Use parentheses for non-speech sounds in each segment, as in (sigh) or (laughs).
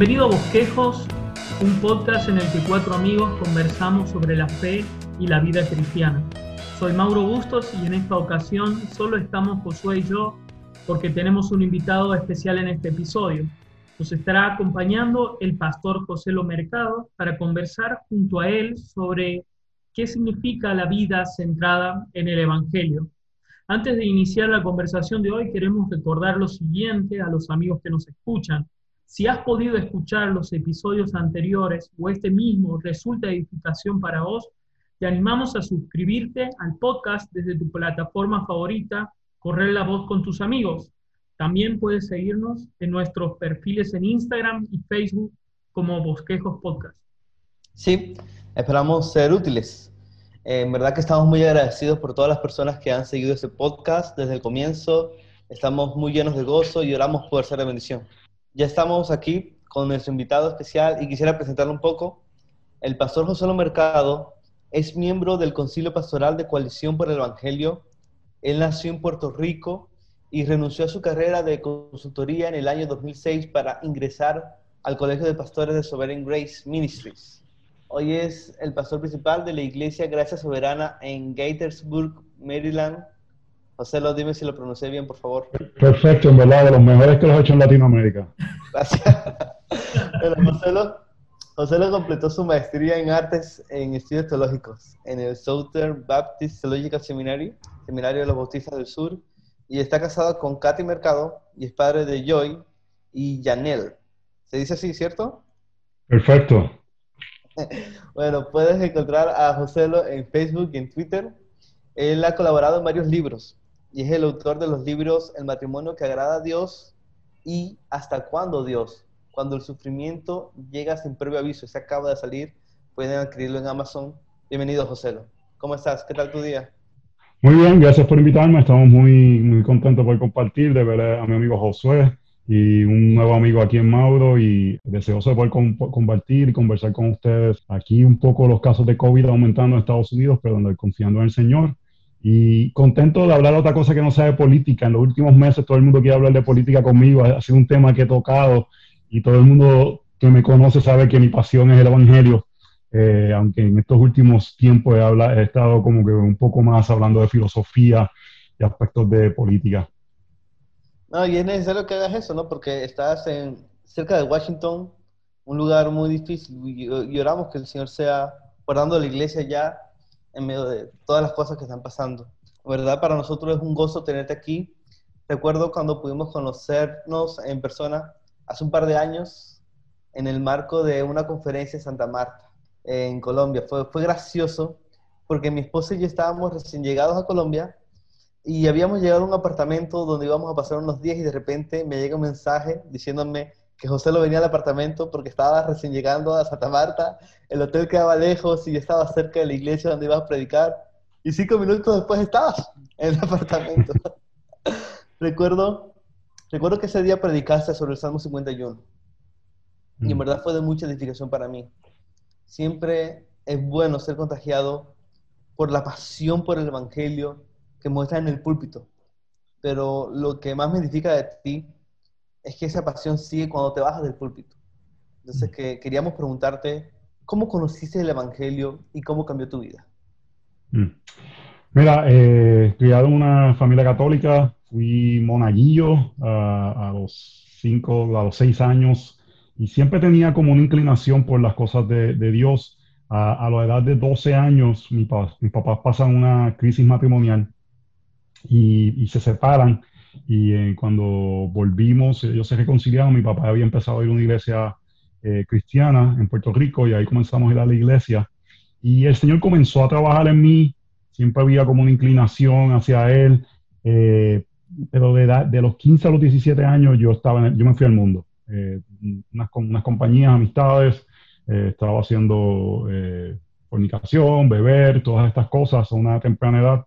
Bienvenido a Bosquejos, un podcast en el que cuatro amigos conversamos sobre la fe y la vida cristiana. Soy Mauro Bustos y en esta ocasión solo estamos Josué y yo porque tenemos un invitado especial en este episodio. Nos estará acompañando el pastor José Lo Mercado para conversar junto a él sobre qué significa la vida centrada en el Evangelio. Antes de iniciar la conversación de hoy, queremos recordar lo siguiente a los amigos que nos escuchan. Si has podido escuchar los episodios anteriores o este mismo resulta edificación para vos, te animamos a suscribirte al podcast desde tu plataforma favorita, correr la voz con tus amigos. También puedes seguirnos en nuestros perfiles en Instagram y Facebook como Bosquejos Podcast. Sí, esperamos ser útiles. En verdad que estamos muy agradecidos por todas las personas que han seguido este podcast desde el comienzo. Estamos muy llenos de gozo y oramos por ser de bendición. Ya estamos aquí con nuestro invitado especial y quisiera presentarlo un poco. El pastor José Lo Mercado es miembro del Concilio Pastoral de Coalición por el Evangelio. Él nació en Puerto Rico y renunció a su carrera de consultoría en el año 2006 para ingresar al Colegio de Pastores de Sovereign Grace Ministries. Hoy es el pastor principal de la Iglesia Gracia Soberana en Gaithersburg, Maryland, José, lo dime si lo pronuncié bien, por favor. Perfecto, en verdad, de los mejores que los he hecho en Latinoamérica. Gracias. (laughs) José, lo, completó su maestría en artes en estudios teológicos en el Southern Baptist Theological Seminary, Seminario de los Bautistas del Sur, y está casado con Katy Mercado y es padre de Joy y Janel. ¿Se dice así, cierto? Perfecto. (laughs) bueno, puedes encontrar a José en Facebook y en Twitter. Él ha colaborado en varios libros, y es el autor de los libros El matrimonio que agrada a Dios y Hasta cuándo Dios. Cuando el sufrimiento llega sin previo aviso, se acaba de salir, pueden adquirirlo en Amazon. Bienvenido, José. ¿Cómo estás? ¿Qué tal tu día? Muy bien, gracias por invitarme. Estamos muy, muy contentos por compartir, de ver a mi amigo Josué y un nuevo amigo aquí en Mauro y deseoso de poder compartir y conversar con ustedes. Aquí un poco los casos de COVID aumentando en Estados Unidos, pero confiando en el Señor y contento de hablar otra cosa que no sea de política. En los últimos meses todo el mundo quiere hablar de política conmigo. Ha sido un tema que he tocado y todo el mundo que me conoce sabe que mi pasión es el Evangelio. Eh, aunque en estos últimos tiempos he, he estado como que un poco más hablando de filosofía y aspectos de política. No, y es necesario que hagas eso, ¿no? Porque estás en, cerca de Washington, un lugar muy difícil, y, oramos que el Señor sea guardando la iglesia ya en medio de todas las cosas que están pasando. verdad, para nosotros es un gozo tenerte aquí. Recuerdo cuando pudimos conocernos en persona hace un par de años en el marco de una conferencia en Santa Marta, en Colombia. Fue, fue gracioso porque mi esposa y yo estábamos recién llegados a Colombia y habíamos llegado a un apartamento donde íbamos a pasar unos días y de repente me llega un mensaje diciéndome que José lo venía al apartamento porque estaba recién llegando a Santa Marta, el hotel quedaba lejos y yo estaba cerca de la iglesia donde iba a predicar. Y cinco minutos después estabas en el (laughs) apartamento. (laughs) recuerdo, recuerdo que ese día predicaste sobre el Salmo 51. Y en mm. verdad fue de mucha edificación para mí. Siempre es bueno ser contagiado por la pasión por el Evangelio que muestra en el púlpito. Pero lo que más me edifica de ti es que esa pasión sigue cuando te bajas del púlpito. Entonces, que queríamos preguntarte, ¿cómo conociste el Evangelio y cómo cambió tu vida? Mm. Mira, eh, criado en una familia católica, fui monaguillo a los cinco, a los seis años y siempre tenía como una inclinación por las cosas de, Dios. A, la edad de 12 años, mi mis papás pasan una crisis matrimonial y, y se separan y eh, cuando volvimos, ellos se reconciliaron, mi papá había empezado a ir a una iglesia eh, cristiana en Puerto Rico y ahí comenzamos a ir a la iglesia. Y el Señor comenzó a trabajar en mí, siempre había como una inclinación hacia Él, eh, pero de, de, los 15 a los 17 años yo, estaba yo me fui al mundo. unas, unas compañías, amistades, estaba haciendo fornicación, beber, todas estas cosas a una temprana edad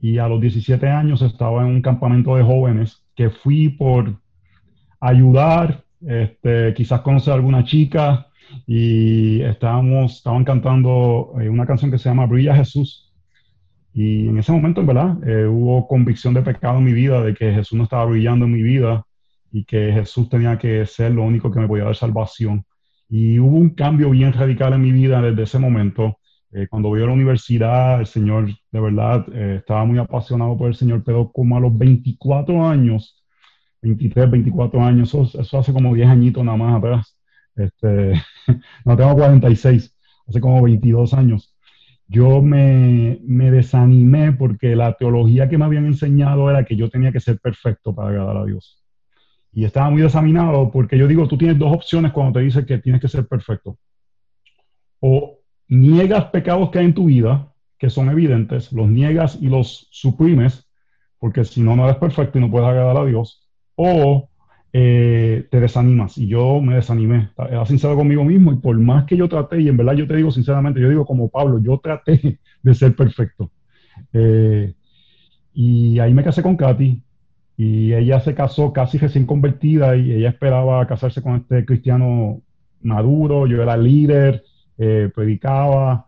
y a los 17 años estaba en un campamento de jóvenes que fui por ayudar, este, quizás conocer a alguna chica y estábamos, estaban cantando eh, una canción que se llama Brilla Jesús. Y en ese momento, en verdad, eh, hubo convicción de pecado en mi vida, de que Jesús no estaba brillando en mi vida. y que Jesús tenía que ser lo único que me podía dar salvación. Y hubo un cambio bien radical en mi vida desde ese momento. Eh, cuando voy a la universidad, el Señor, de verdad, eh, estaba muy apasionado por el Señor, pero como a los 24 años, 23, 24 años, eso, hace como 10 añitos nada más atrás. Este, (laughs) no tengo 46, hace como 22 años. Yo me, me desanimé porque la teología que me habían enseñado era que yo tenía que ser perfecto para agradar a Dios. Y estaba muy desaminado porque yo digo, tú tienes dos opciones cuando te dicen que tienes que ser perfecto. O niegas pecados que hay en tu vida, que son evidentes, los niegas y los suprimes, porque si no, no eres perfecto y no puedes agradar a Dios, o eh, te desanimas. Y yo me desanimé, era sincero conmigo mismo, y por más que yo traté, y en verdad yo te digo sinceramente, yo digo como Pablo, yo traté (laughs) de ser perfecto. Eh, y ahí me casé con Katy, y ella se casó casi recién convertida, y ella esperaba casarse con este cristiano maduro, yo era líder, eh, predicaba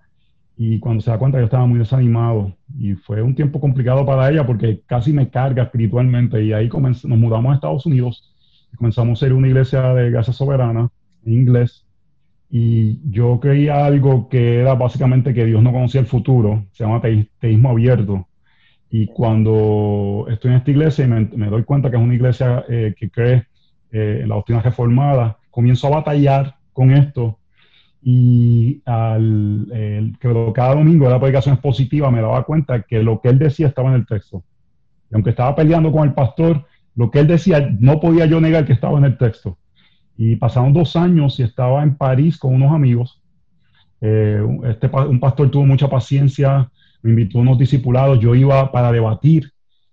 y cuando se da cuenta yo estaba muy desanimado y fue un tiempo complicado para ella porque casi me carga espiritualmente y ahí nos mudamos a Estados Unidos y comenzamos a ser una iglesia de gracia soberana en inglés y yo creía algo que era básicamente que Dios no conocía el futuro, se llama teísmo abierto. Y cuando estoy en esta iglesia y me, doy cuenta que es una iglesia eh, que cree eh, en la doctrina reformada, comienzo a batallar con esto y al, que cada domingo de la predicación positiva me daba cuenta que lo que él decía estaba en el texto. Y aunque estaba peleando con el pastor, lo que él decía no podía yo negar que estaba en el texto. Y pasaron dos años y estaba en París con unos amigos. Eh, este, un pastor tuvo mucha paciencia, me invitó a unos discipulados, yo iba para debatir.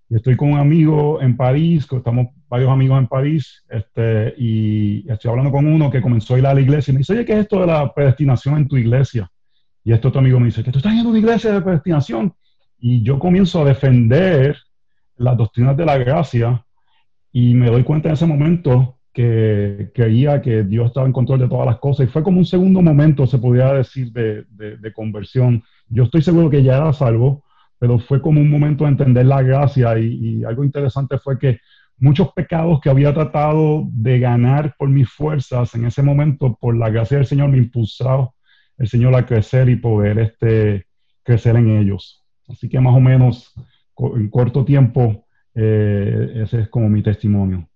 Y estoy con un amigo en París, estamos varios amigos en París, este, y estoy hablando con uno que comenzó a ir a la iglesia y me dice, oye, ¿qué es esto de la predestinación en tu iglesia? Y este otro amigo me dice, que tú estás en una iglesia de predestinación. Y yo comienzo a defender las doctrinas de la gracia y me doy cuenta en ese momento que creía que Dios estaba en control de todas las cosas y fue como un segundo momento, se podría decir, de, de conversión. Yo estoy seguro que ya era salvo, pero fue como un momento de entender la gracia y, y algo interesante fue que muchos pecados que había tratado de ganar por mis fuerzas, en ese momento, por la gracia del Señor, me impulsó el Señor a crecer y poder este, crecer en ellos. Así que más o menos en corto tiempo, eh, ese es como mi testimonio.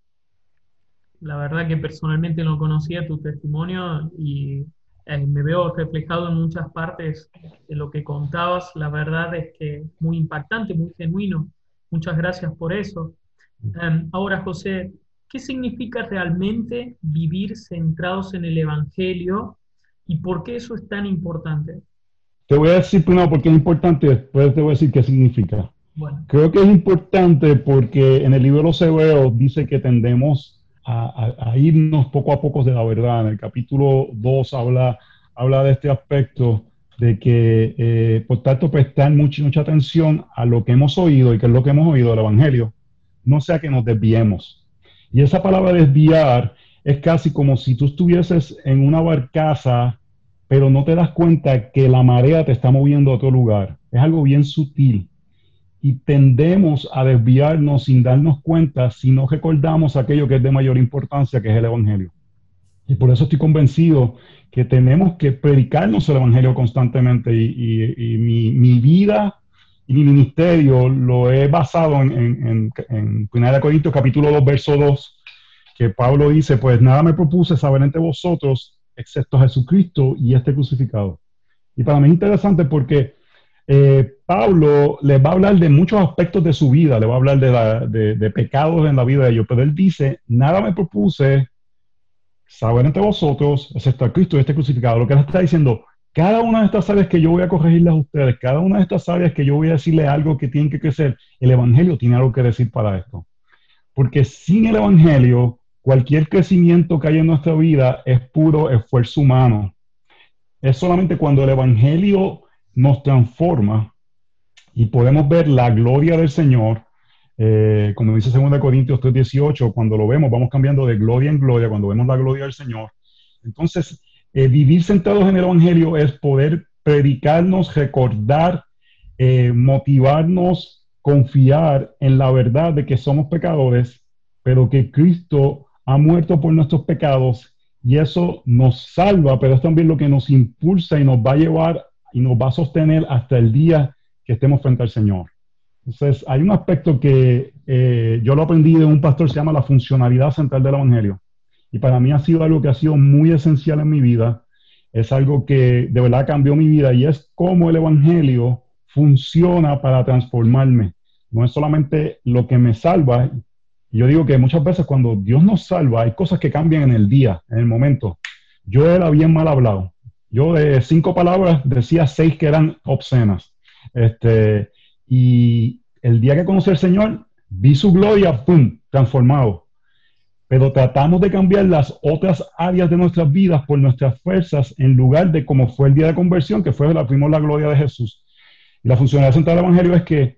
La verdad que personalmente no conocía tu testimonio y eh, me veo reflejado en muchas partes de lo que contabas. La verdad es que muy impactante, muy genuino. Muchas gracias por eso. Em, ahora, José, ¿qué significa realmente vivir centrados en el Evangelio y por qué eso es tan importante? Te voy a decir primero por qué es importante, después te voy a decir qué significa. Creo que es importante porque en el libro de los Hebreos dice que tendemos a, irnos poco a poco de la verdad. En el capítulo 2 habla, habla de este aspecto de que, eh, por tanto, prestar mucha, mucha atención a lo que hemos oído y que es lo que hemos oído del Evangelio no sea que nos desviemos. Y esa palabra desviar es casi como si tú estuvieses en una barcaza, pero no te das cuenta que la marea te está moviendo a otro lugar. Es algo bien sutil. Y tendemos a desviarnos sin darnos cuenta si no recordamos aquello que es de mayor importancia, que es el Evangelio. Y por eso estoy convencido que tenemos que predicarnos el Evangelio constantemente. Y, mi, vida y mi ministerio lo he basado en, en, en, en Corintios capítulo 2, verso 2, que Pablo dice, pues nada me propuse saber entre vosotros, excepto Jesucristo y este crucificado. Y para mí es interesante porque eh, Pablo les va a hablar de muchos aspectos de su vida, le va a hablar de, la, de, de, pecados en la vida de ellos, pero él dice, nada me propuse saber entre vosotros, excepto a Cristo y este crucificado. Lo que él está diciendo, cada una de estas áreas que yo voy a corregirles a ustedes, cada una de estas áreas que yo voy a decirles algo que tienen que crecer, el Evangelio tiene algo que decir para esto. Porque sin el Evangelio, cualquier crecimiento que haya en nuestra vida es puro esfuerzo humano. Es solamente cuando el Evangelio nos transforma y podemos ver la gloria del Señor, eh, como dice 2 Corintios 3:18, cuando lo vemos, vamos cambiando de gloria en gloria, cuando vemos la gloria del Señor. Entonces, eh, vivir sentados en el Evangelio es poder predicarnos, recordar, eh, motivarnos, confiar en la verdad de que somos pecadores pero que Cristo ha muerto por nuestros pecados y eso nos salva, pero es también lo que nos impulsa y nos va a llevar y nos va a sostener hasta el día que estemos frente al Señor. Entonces, hay un aspecto que eh, yo lo aprendí de un pastor, se llama la funcionalidad central del Evangelio. Y para mí ha sido algo que ha sido muy esencial en mi vida. Es algo que de verdad cambió mi vida y es cómo el Evangelio funciona para transformarme. No es solamente lo que me salva. Yo digo que muchas veces cuando Dios nos salva, hay cosas que cambian en el día, en el momento. Yo era bien mal hablado. Yo de cinco palabras decía seis que eran obscenas. Este, y el día que conocí al Señor, vi su gloria, ¡pum!, transformado. Pero tratamos de cambiar las otras áreas de nuestras vidas por nuestras fuerzas en lugar de como fue el día de conversión, que fue la primera gloria de Jesús. La funcionalidad central del Evangelio es que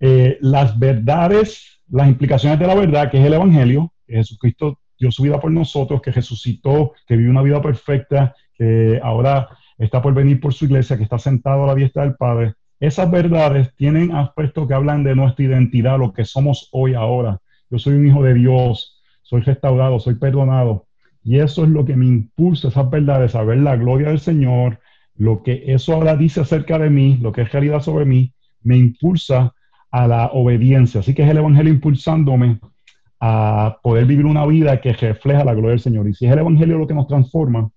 eh, las verdades, las implicaciones de la verdad, que es el Evangelio, que Jesucristo dio su vida por nosotros, que resucitó, que vivió una vida perfecta, que ahora está por venir por su iglesia, que está sentado a la diestra del Padre, esas verdades tienen aspectos que hablan de nuestra identidad, lo que somos hoy ahora. Yo soy un hijo de Dios, soy restaurado, soy perdonado. Y eso es lo que me impulsa, esas verdades, a ver la gloria del Señor, lo que eso ahora dice acerca de mí, lo que es realidad sobre mí, me impulsa a la obediencia. Así que es el Evangelio impulsándome a poder vivir una vida que refleja la gloria del Señor. Y si es el Evangelio lo que nos transforma,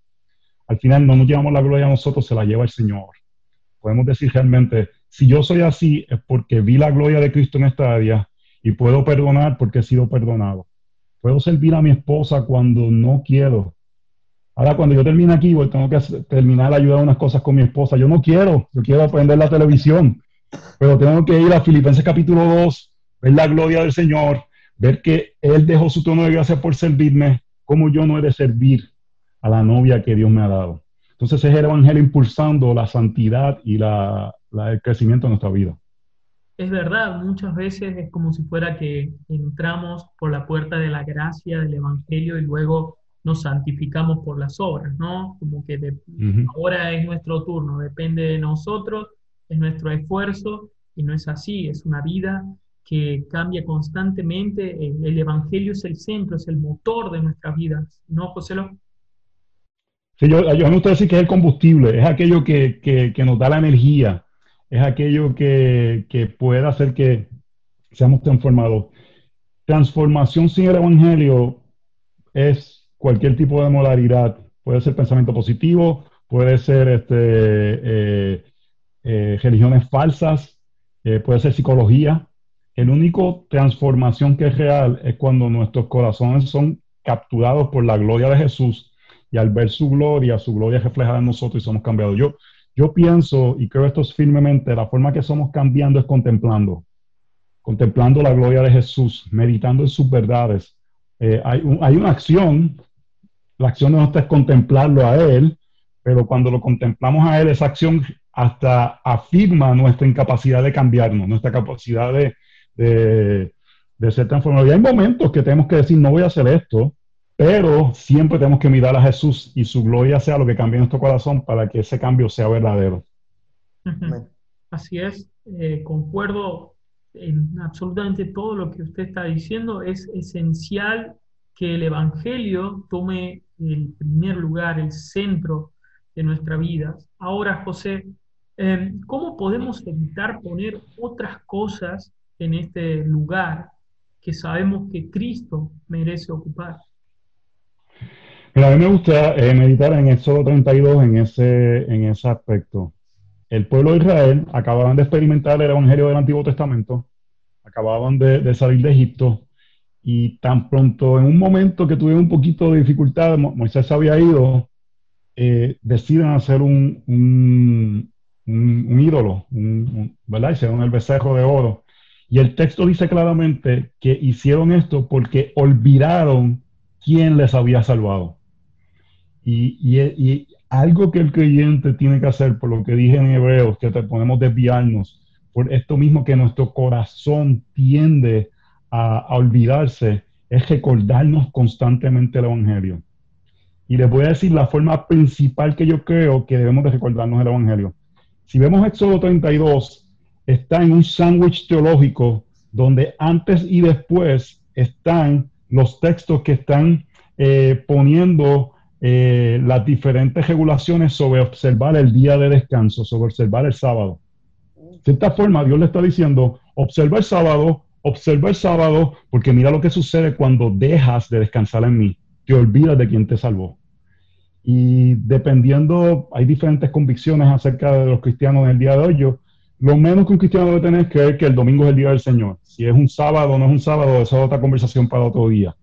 al final no nos llevamos la gloria a nosotros, se la lleva el Señor podemos decir realmente, si yo soy así es porque vi la gloria de Cristo en esta área y puedo perdonar porque he sido perdonado. Puedo servir a mi esposa cuando no quiero. Ahora, cuando yo termine aquí, pues tengo que terminar ayudar unas cosas con mi esposa. Yo no quiero, yo quiero aprender la televisión, pero tengo que ir a Filipenses capítulo 2, ver la gloria del Señor, ver que Él dejó su trono de gracia por servirme, como yo no he de servir a la novia que Dios me ha dado. Entonces es el Evangelio impulsando la santidad y la, el crecimiento de nuestra vida. Es verdad, muchas veces es como si fuera que entramos por la puerta de la gracia del Evangelio y luego nos santificamos por las obras, ¿no? Como que ahora es nuestro turno, depende de nosotros, es nuestro esfuerzo y no es así, es una vida que cambia constantemente, el, Evangelio es el centro, es el motor de nuestras vidas, ¿no, José? Sí, yo, yo me gusta decir que es el combustible, es aquello que, nos da la energía, es aquello que, que puede hacer que seamos transformados. Transformación sin el Evangelio es cualquier tipo de modalidad. Puede ser pensamiento positivo, puede ser este, eh, eh, religiones falsas, eh, puede ser psicología. El único transformación que es real es cuando nuestros corazones son capturados por la gloria de Jesús y al ver su gloria, su gloria reflejada en nosotros y somos cambiados. Yo, yo pienso y creo esto es firmemente, la forma que somos cambiando es contemplando, contemplando la gloria de Jesús, meditando en sus verdades. Eh, hay, una acción, la acción nosotros es contemplarlo a Él, pero cuando lo contemplamos a Él, esa acción hasta afirma nuestra incapacidad de cambiarnos, nuestra capacidad de, de, de ser transformados. Y hay momentos que tenemos que decir, no voy a hacer esto, pero siempre tenemos que mirar a Jesús y su gloria sea lo que cambie nuestro corazón para que ese cambio sea verdadero. Así es, eh, concuerdo en absolutamente todo lo que usted está diciendo. Es esencial que el Evangelio tome el primer lugar, el centro de nuestra vida. Ahora, José, em, ¿cómo podemos evitar poner otras cosas en este lugar que sabemos que Cristo merece ocupar? A mí me gusta eh, meditar en Éxodo 32 en ese, en ese aspecto. El pueblo de Israel acababan de experimentar el Evangelio del Antiguo Testamento, acababan de, salir de Egipto, y tan pronto en un momento que tuvieron un poquito de dificultad, Moisés había ido, eh, deciden hacer un, un, un, ídolo, ¿verdad? Hicieron el becerro de oro. Y el texto dice claramente que hicieron esto porque olvidaron quién les había salvado. Y, algo que el creyente tiene que hacer, por lo que dije en Hebreos, que te podemos desviarnos, por esto mismo que nuestro corazón tiende a, olvidarse, es recordarnos constantemente el Evangelio. Y les voy a decir la forma principal que yo creo que debemos de recordarnos el Evangelio. Si vemos Éxodo 32, está en un sándwich teológico donde antes y después están los textos que están eh, poniendo eh, las diferentes regulaciones sobre observar el día de descanso, sobre observar el sábado. De cierta forma, Dios le está diciendo, observa el sábado, observa el sábado, porque mira lo que sucede cuando dejas de descansar en mí, te olvidas de quien te salvó. Y dependiendo, hay diferentes convicciones acerca de los cristianos en el día de hoy. Yo, lo menos que un cristiano debe tener es que el domingo es el día del Señor. Si es un sábado o no es un sábado, esa es otra conversación para otro día.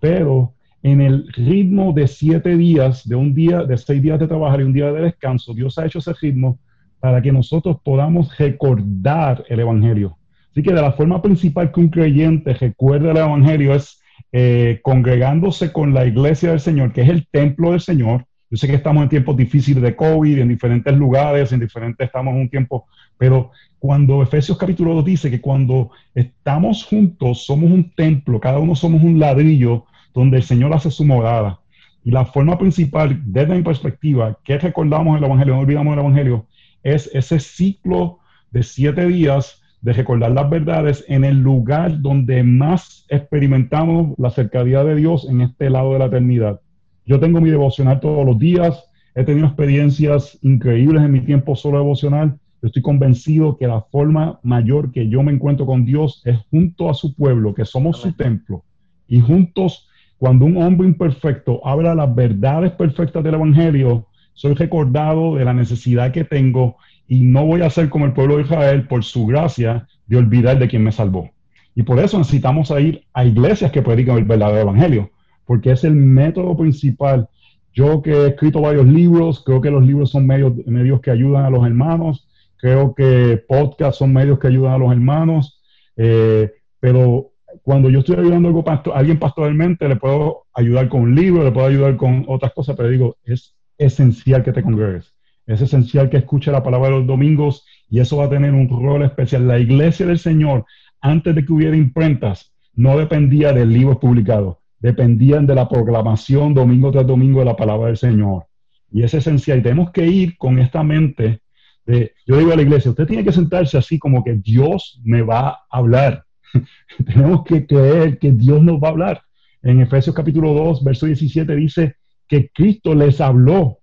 Pero en el ritmo de siete días, de un día, de seis días de trabajar y un día de descanso, Dios ha hecho ese ritmo para que nosotros podamos recordar el Evangelio. Así que de la forma principal que un creyente recuerda el Evangelio es eh, congregándose con la iglesia del Señor, que es el templo del Señor. Yo sé que estamos en tiempos difíciles de COVID, en diferentes lugares, en diferentes, estamos en un tiempo, pero cuando Efesios capítulo 2 dice que cuando estamos juntos somos un templo, cada uno somos un ladrillo donde el Señor hace su morada. Y la forma principal, desde mi perspectiva, que recordamos el Evangelio, no olvidamos el Evangelio, es ese ciclo de siete días de recordar las verdades en el lugar donde más experimentamos la cercanía de Dios en este lado de la eternidad. Yo tengo mi devocional todos los días, he tenido experiencias increíbles en mi tiempo solo devocional. Yo estoy convencido que la forma mayor que yo me encuentro con Dios es junto a su pueblo, que somos su templo. Y juntos, cuando un hombre imperfecto habla las verdades perfectas del Evangelio, soy recordado de la necesidad que tengo y no voy a ser como el pueblo de Israel por su gracia de olvidar de quien me salvó. Y por eso necesitamos ir a iglesias que predican el verdadero evangelio, porque es el método principal. Yo que he escrito varios libros, creo que los libros son medios, medios que ayudan a los hermanos, creo que podcasts son medios que ayudan a los hermanos, eh, pero cuando yo estoy ayudando a alguien pastoralmente, le puedo ayudar con un libro, le puedo ayudar con otras cosas, pero digo, es esencial que te congregues. Es esencial que escuche la palabra de los domingos y eso va a tener un rol especial. La iglesia del Señor, antes de que hubiera imprentas, no dependía del libro publicado, dependían de la proclamación domingo tras domingo de la palabra del Señor. Y es esencial. Y tenemos que ir con esta mente de, yo digo a la iglesia, usted tiene que sentarse así como que Dios me va a hablar. (laughs) tenemos que creer que Dios nos va a hablar. En Efesios capítulo 2, verso 17 dice que Cristo les habló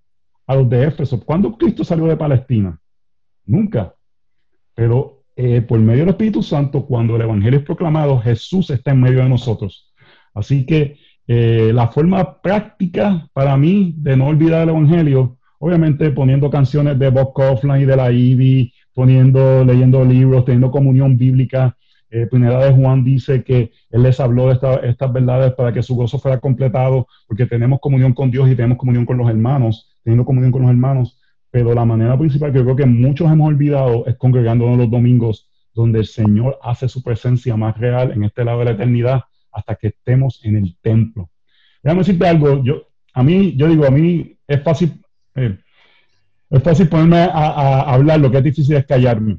a los de Éfeso. ¿Cuándo Cristo salió de Palestina? Nunca. Pero eh, por medio del Espíritu Santo, cuando el Evangelio es proclamado, Jesús está en medio de nosotros. Así que eh, la forma práctica para mí de no olvidar el Evangelio, obviamente poniendo canciones de Bob Kaufman y de la Ivy, poniendo, leyendo libros, teniendo comunión bíblica. Eh, Primera de Juan dice que Él les habló de estas verdades para que su gozo fuera completado, porque tenemos comunión con Dios y tenemos comunión con los hermanos teniendo comunión con los hermanos, pero la manera principal que yo creo que muchos hemos olvidado es congregándonos los domingos, donde el Señor hace su presencia más real en este lado de la eternidad hasta que estemos en el templo. Déjame decirte algo, yo, a mí, yo digo, a mí es fácil, eh, es fácil ponerme a, hablar, lo que es difícil es callarme.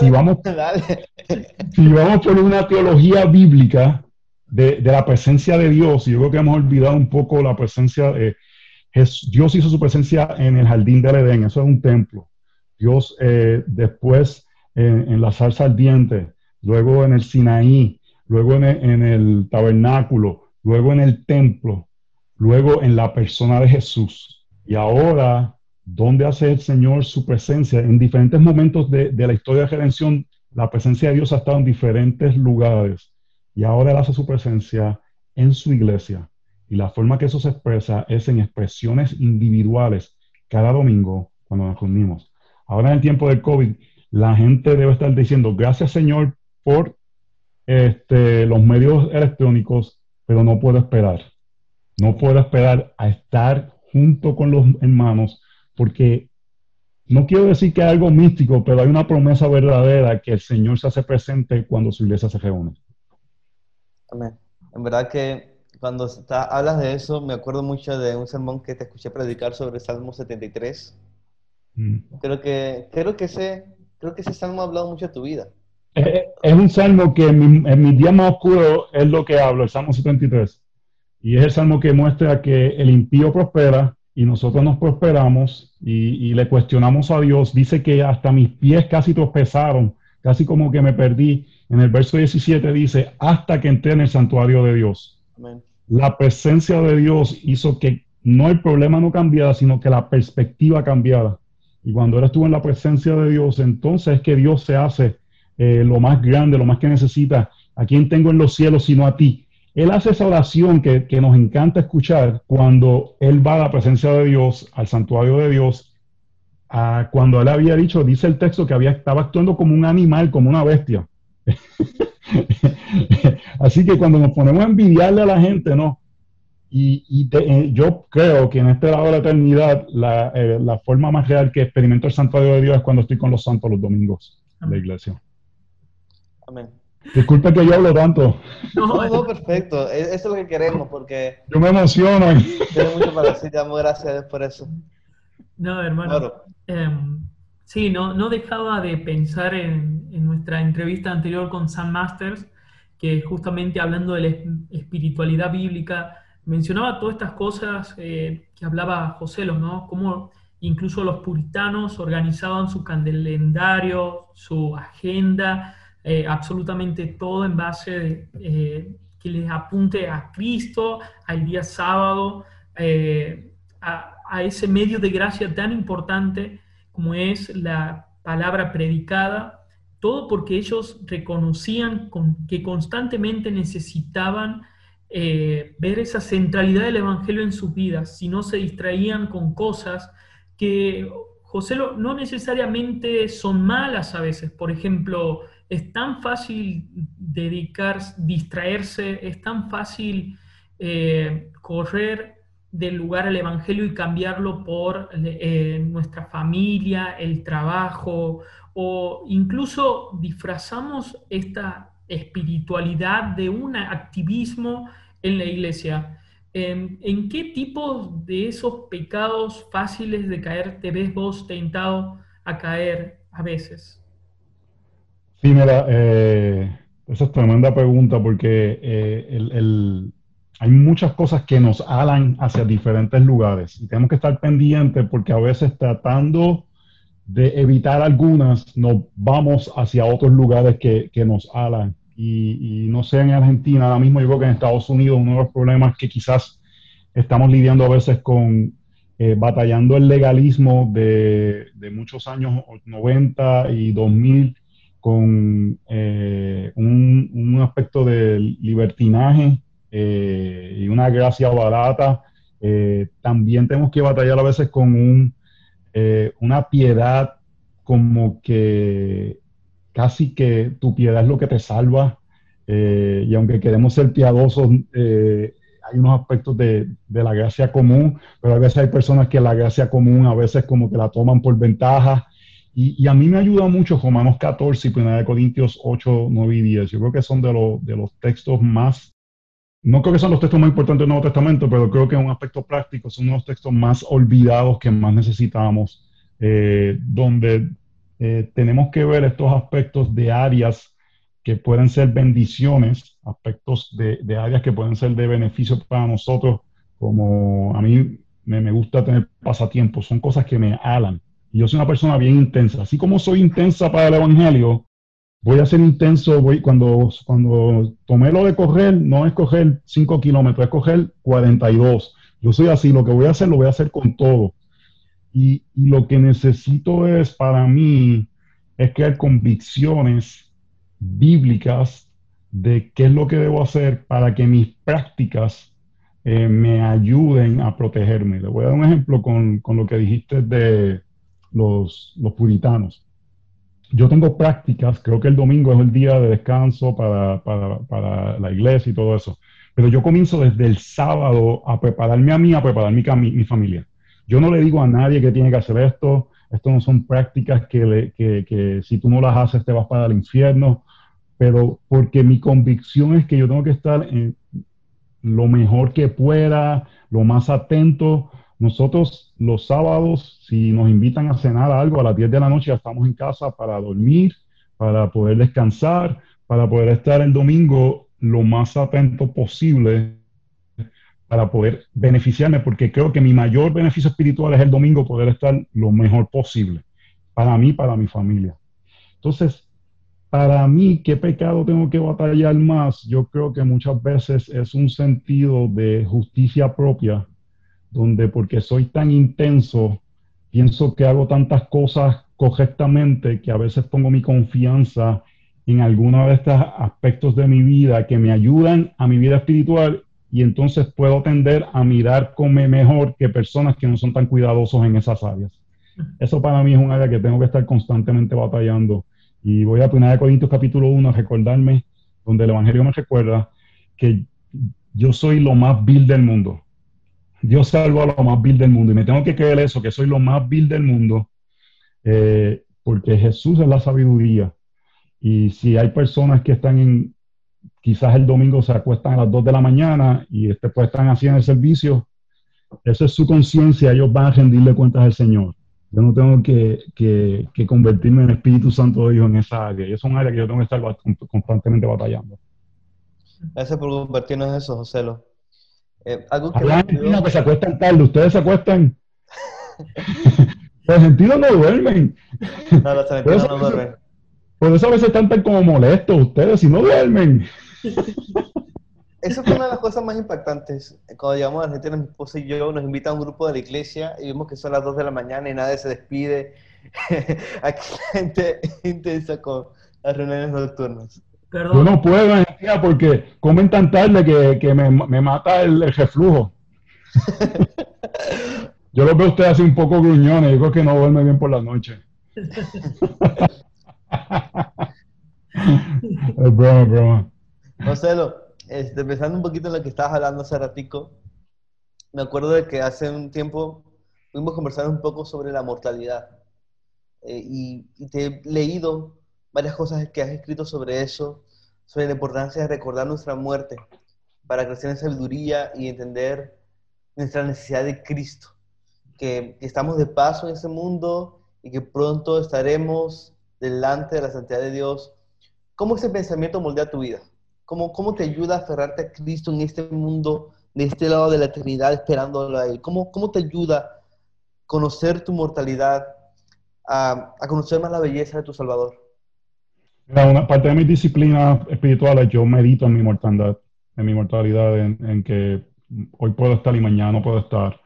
Si, vamos, (laughs) si vamos por una teología bíblica de, de, la presencia de Dios, y yo creo que hemos olvidado un poco la presencia, de Dios hizo su presencia en el jardín del Edén, eso es un templo. Dios eh, después en, la salsa ardiente, luego en el Sinaí, luego en el, tabernáculo, luego en el templo, luego en la persona de Jesús. Y ahora, ¿dónde hace el Señor su presencia? En diferentes momentos de, de la historia de redención, la presencia de Dios ha estado en diferentes lugares. Y ahora Él hace su presencia en su iglesia y la forma que eso se expresa es en expresiones individuales cada domingo cuando nos reunimos. Ahora en el tiempo del COVID, la gente debe estar diciendo gracias Señor por este, los medios electrónicos, pero no puedo esperar. No puedo esperar a estar junto con los hermanos porque no quiero decir que hay algo místico, pero hay una promesa verdadera que el Señor se hace presente cuando su iglesia se reúne. Amén. En verdad que cuando hablas de eso, me acuerdo mucho de un sermón que te escuché predicar sobre Salmo 73. Mm. Creo, que, creo, que ese, creo que ese salmo ha hablado mucho de tu vida. Es, un salmo que en mi, día más oscuro es lo que hablo, el Salmo 73. Y es el salmo que muestra que el impío prospera y nosotros nos prosperamos y, y, le cuestionamos a Dios. Dice que hasta mis pies casi tropezaron casi como que me perdí. En el verso 17 dice, hasta que entré en el santuario de Dios. La presencia de Dios hizo que no el problema no cambiara, sino que la perspectiva cambiara. Y cuando él estuvo en la presencia de Dios, entonces es que Dios se hace eh, lo más grande, lo más que necesita. ¿A quién tengo en los cielos sino a ti? Él hace esa oración que, nos encanta escuchar cuando él va a la presencia de Dios, al santuario de Dios, cuando él había dicho, dice el texto, que había, estaba actuando como un animal, como una bestia. (laughs) Así que cuando nos ponemos a envidiarle a la gente, ¿no? Y, eh, yo creo que en este lado de la eternidad, eh, la, forma más real que experimento el santuario de Dios es cuando estoy con los santos los domingos en la iglesia. Amén. Disculpe que yo hablo tanto. (laughs) No, no, perfecto. E, eso es lo que queremos porque... Yo me emociono. Tengo mucho para decir. Te amo, gracias por eso. No, hermano. Em, sí, no, no dejaba de pensar en, en, nuestra entrevista anterior con Sam Masters, que justamente hablando de la espiritualidad bíblica, mencionaba todas estas cosas eh, que hablaba José, ¿no? Cómo incluso los puritanos organizaban su calendario, su agenda, eh, absolutamente todo en base de, eh, que les apunte a Cristo, al día sábado, eh, a, ese medio de gracia tan importante como es la palabra predicada, todo porque ellos reconocían que constantemente necesitaban ver esa centralidad del Evangelio en sus vidas, si no se distraían con cosas que, José, no necesariamente son malas a veces. Por ejemplo, es tan fácil dedicar, distraerse, es tan fácil eh, correr del lugar al Evangelio y cambiarlo por eh, nuestra familia, el trabajo, o incluso disfrazamos esta espiritualidad de un activismo en la iglesia. ¿En qué tipo de esos pecados fáciles de caer te ves vos tentado a caer a veces? Sí, mira, eh, esa es tremenda pregunta porque eh, hay muchas cosas que nos alan hacia diferentes lugares y tenemos que estar pendientes porque a veces tratando de evitar algunas nos vamos hacia otros lugares que, nos alan. Y, no sé, en Argentina, ahora mismo yo creo que en Estados Unidos uno de los problemas que quizás estamos lidiando a veces con eh, batallando el legalismo de, de muchos años 90 y 2000 con eh, un, aspecto de libertinaje eh, y una gracia barata. Eh, también tenemos que batallar a veces con un, una piedad como que casi que tu piedad es lo que te salva. y aunque queremos ser piadosos, hay unos aspectos de, de, la gracia común, pero a veces hay personas que la gracia común a veces como que la toman por ventaja y, a mí me ayuda mucho Romanos 14 y 1 Corintios 8, 9 y 10. Yo creo que son de, de los textos más, no creo que son los textos más importantes del Nuevo Testamento, pero creo que en un aspecto práctico son los textos más olvidados que más necesitamos, eh, donde eh, tenemos que ver estos aspectos de áreas que pueden ser bendiciones, aspectos de, de áreas que pueden ser de beneficio para nosotros, como a mí me, me gusta tener pasatiempos, son cosas que me alan y yo soy una persona bien intensa. Así como soy intensa para el Evangelio, voy a ser intenso. Voy, cuando, cuando tomé lo de correr, no es coger 5 kilómetros, es coger 42. Yo soy así, lo que voy a hacer, lo voy a hacer con todo. Y, y lo que necesito es, para mí, es crear convicciones bíblicas de qué es lo que debo hacer para que mis prácticas eh, me ayuden a protegerme. Le voy a dar un ejemplo con, con lo que dijiste de, los, puritanos. Yo tengo prácticas, creo que el domingo es el día de descanso para, la iglesia y todo eso, pero yo comienzo desde el sábado a prepararme a mí, a preparar mi, mi familia. Yo no le digo a nadie que tiene que hacer esto, esto no son prácticas que, que, si tú no las haces te vas para el infierno, pero porque mi convicción es que yo tengo que estar en lo mejor que pueda, lo más atento, nosotros los sábados, si nos invitan a cenar algo a las 10 de la noche, ya estamos en casa para dormir, para poder descansar, para poder estar el domingo lo más atento posible para poder beneficiarme, porque creo que mi mayor beneficio espiritual es el domingo poder estar lo mejor posible, para mí, para mi familia. Entonces, para mí, ¿qué pecado tengo que batallar más? Yo creo que muchas veces es un sentido de justicia propia, donde porque soy tan intenso, pienso que hago tantas cosas correctamente que a veces pongo mi confianza en alguno de estos aspectos de mi vida que me ayudan a mi vida espiritual y entonces puedo tender a mirar como mejor que personas que no son tan cuidadosos en esas áreas. Eso para mí es un área que tengo que estar constantemente batallando y voy a 1 Corintios capítulo 1 a recordarme, donde el Evangelio me recuerda que yo soy lo más vil del mundo. Dios salvo a lo más vil del mundo. Y me tengo que creer eso, que soy lo más vil del mundo, eh, porque Jesús es la sabiduría. Y si hay personas que están en, quizás el domingo se acuestan a las 2 de la mañana y después están haciendo el servicio, esa es su conciencia, ellos van a rendirle cuentas al Señor. Yo no tengo que, que, convertirme en Espíritu Santo de Dios en esa área. Y es un área que yo tengo que estar constantemente batallando. Gracias por compartirnos eso, José. Eh, algo que, que se acuestan tarde. Ustedes se acuestan. (laughs) los argentinos no duermen. No, los argentinos no duermen. Por eso a veces están tan como molestos ustedes si no duermen. Eso fue una de las cosas más impactantes. Cuando llegamos a Argentina, mi esposa y yo nos invita a un grupo de la iglesia y vimos que son las 2 de la mañana y nadie se despide. (laughs) Aquí la gente (laughs) intensa con las reuniones nocturnas. Yo no puedo, Argentina, porque comen tan tarde que, que me, me, mata el, reflujo. (laughs) yo lo veo a usted así un poco gruñones. Yo creo que no duerme bien por la noche. (laughs) es broma, broma. Marcelo, este, pensando un poquito en lo que estabas hablando hace ratico, me acuerdo de que hace un tiempo fuimos a conversar un poco sobre la mortalidad. Eh, y, te he leído varias cosas que has escrito sobre eso, sobre la importancia de recordar nuestra muerte para crecer en sabiduría y entender nuestra necesidad de Cristo, que, estamos de paso en ese mundo y que pronto estaremos delante de la santidad de Dios. ¿Cómo ese pensamiento moldea tu vida? ¿Cómo, ¿Cómo te ayuda a aferrarte a Cristo en este mundo, de este lado de la eternidad, esperándolo a Él? ¿Cómo, cómo te ayuda a conocer tu mortalidad, a, a conocer más la belleza de tu Salvador? Una parte de mis disciplinas espirituales, yo medito en mi mortalidad, en mi mortalidad, en, en, que hoy puedo estar y mañana no puedo estar,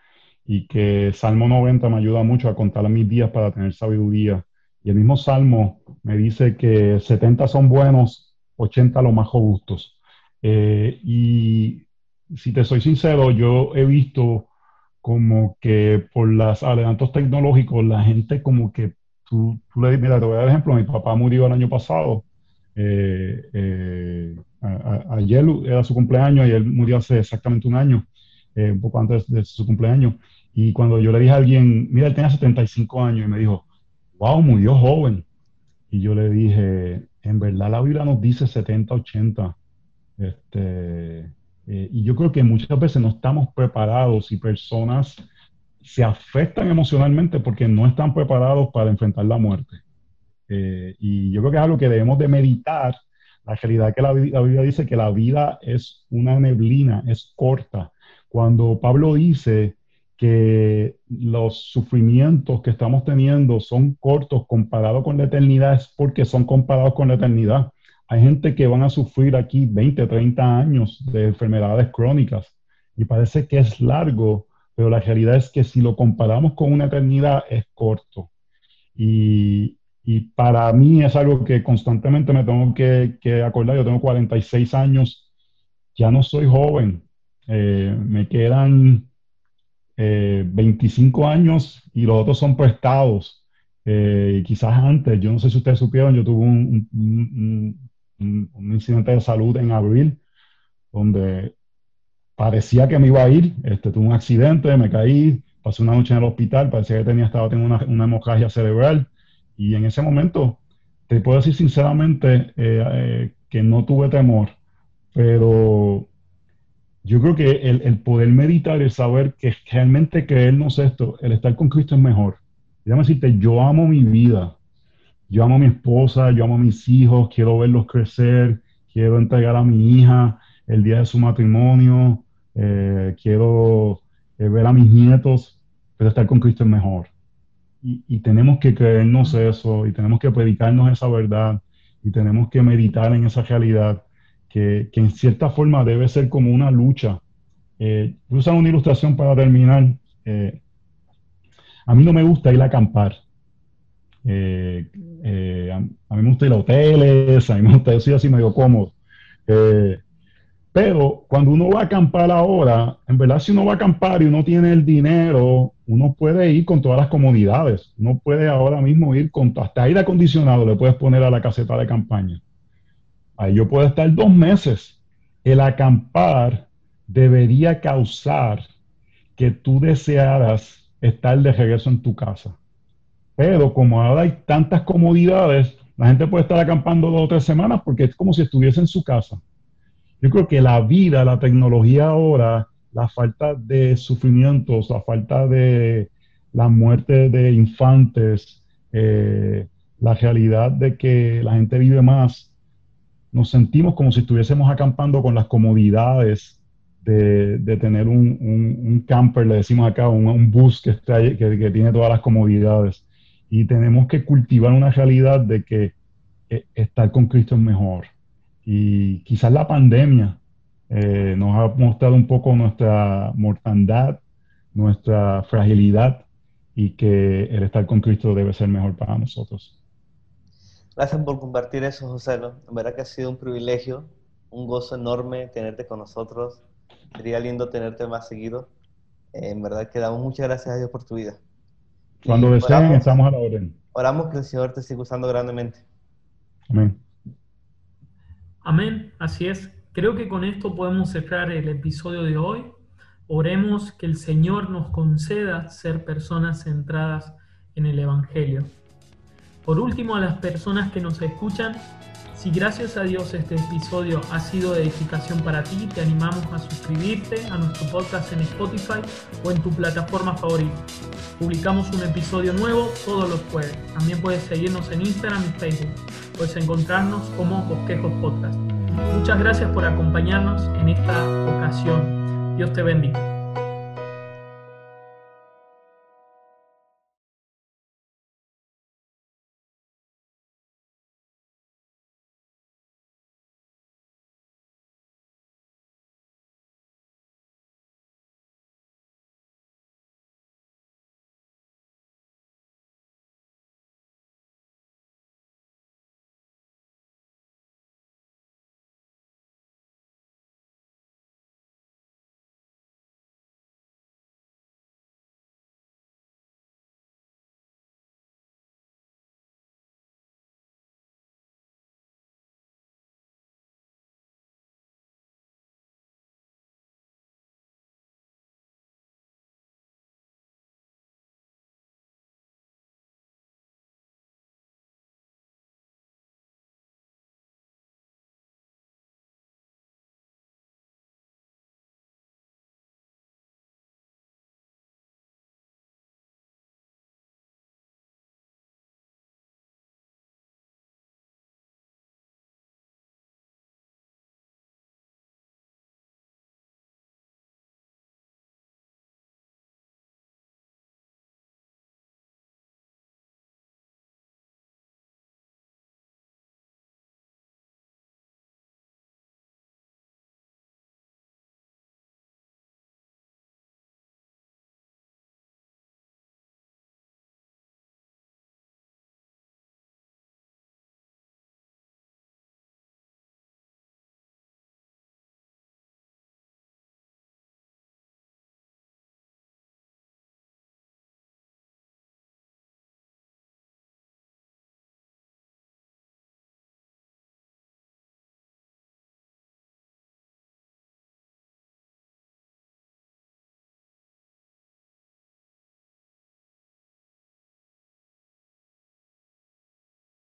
y que Salmo 90 me ayuda mucho a contar mis días para tener sabiduría. Y el mismo Salmo me dice que 70 son buenos 80 los más robustos. Eh, y si te soy sincero, yo he visto como que por los adelantos tecnológicos, la gente como que tú, le dices, mira, te voy a dar ejemplo, mi papá murió el año pasado, eh, eh, ayer era su cumpleaños y él murió hace exactamente un año, un poco antes de su cumpleaños, y cuando yo le dije a alguien, mira, él tenía 75 años, y me dijo, wow, murió joven, y yo le dije, en verdad la Biblia nos dice 70, 80. Este, eh, y yo creo que muchas veces no estamos preparados y personas se afectan emocionalmente porque no están preparados para enfrentar la muerte. Eh, y yo creo que es algo que debemos de meditar. La realidad que la, la Biblia dice que la vida es una neblina, es corta. Cuando Pablo dice que los sufrimientos que estamos teniendo son cortos comparados con la eternidad es porque son comparados con la eternidad. Hay gente que van a sufrir aquí 20, 30 años de enfermedades crónicas y parece que es largo, pero la realidad es que si lo comparamos con una eternidad es corto. Y, y para mí es algo que constantemente me tengo que, que, acordar. Yo tengo 46 años, ya no soy joven, eh, me quedan 25 eh, años y los otros son prestados. Eh, quizás antes, yo no sé si ustedes supieron, yo tuve un, un, incidente de salud en abril donde parecía que me iba a ir, este, tuve un accidente, me caí, pasé una noche en el hospital, parecía que tenía estado teniendo una, una hemorragia cerebral y en ese momento te puedo decir sinceramente eh, que no tuve temor, pero yo creo que el, poder meditar, el saber que realmente creernos esto, el estar con Cristo es mejor. Déjame decirte, yo amo mi vida, yo amo a mi esposa, yo amo a mis hijos, quiero verlos crecer, quiero entregar a mi hija el día de su matrimonio, eh, quiero eh, ver a mis nietos, pero estar con Cristo es mejor. Y, tenemos que creernos eso y tenemos que predicarnos esa verdad y tenemos que meditar en esa realidad que, en cierta forma debe ser como una lucha. Eh, voy a usar una ilustración para terminar. Eh, a mí no me gusta ir a acampar. A, mí me gusta ir a hoteles, a mí me gusta, yo soy así medio cómodo. Pero cuando uno va a acampar ahora, en verdad si uno va a acampar y uno tiene el dinero, uno puede ir con todas las comodidades. Uno puede ahora mismo ir con hasta aire acondicionado, le puedes poner a la caseta de campaña. Ahí yo puedo estar dos meses. El acampar debería causar que tú desearas estar de regreso en tu casa. Pero como ahora hay tantas comodidades, la gente puede estar acampando dos o tres semanas porque es como si estuviese en su casa. Yo creo que la vida, la tecnología ahora, la falta de sufrimientos, la falta de la muerte de infantes, eh, la realidad de que la gente vive más, nos sentimos como si estuviésemos acampando con las comodidades de, tener un, camper, le decimos acá, un, bus que, está, que, que, tiene todas las comodidades. Y tenemos que cultivar una realidad de que eh, estar con Cristo es mejor. Y quizás la pandemia eh, nos ha mostrado un poco nuestra mortandad, nuestra fragilidad y que el estar con Cristo debe ser mejor para nosotros. Gracias por compartir eso, José. En verdad que ha sido un privilegio, un gozo enorme tenerte con nosotros. Sería lindo tenerte más seguido. Eh, en verdad que damos muchas gracias a Dios por tu vida. Cuando deseen, estamos a la orden. Oramos que el Señor te siga usando grandemente. Amén. Amén, así es. Creo que con esto podemos cerrar el episodio de hoy. Oremos que el Señor nos conceda ser personas centradas en el Evangelio. Por último, a las personas que nos escuchan, si gracias a Dios este episodio ha sido de edificación para ti, te animamos a suscribirte a nuestro podcast en Spotify o en tu plataforma favorita. Publicamos un episodio nuevo todos los jueves. También puedes seguirnos en Instagram y Facebook. Puedes encontrarnos como Bosquejos Podcast. Muchas gracias por acompañarnos en esta ocasión. Dios te bendiga.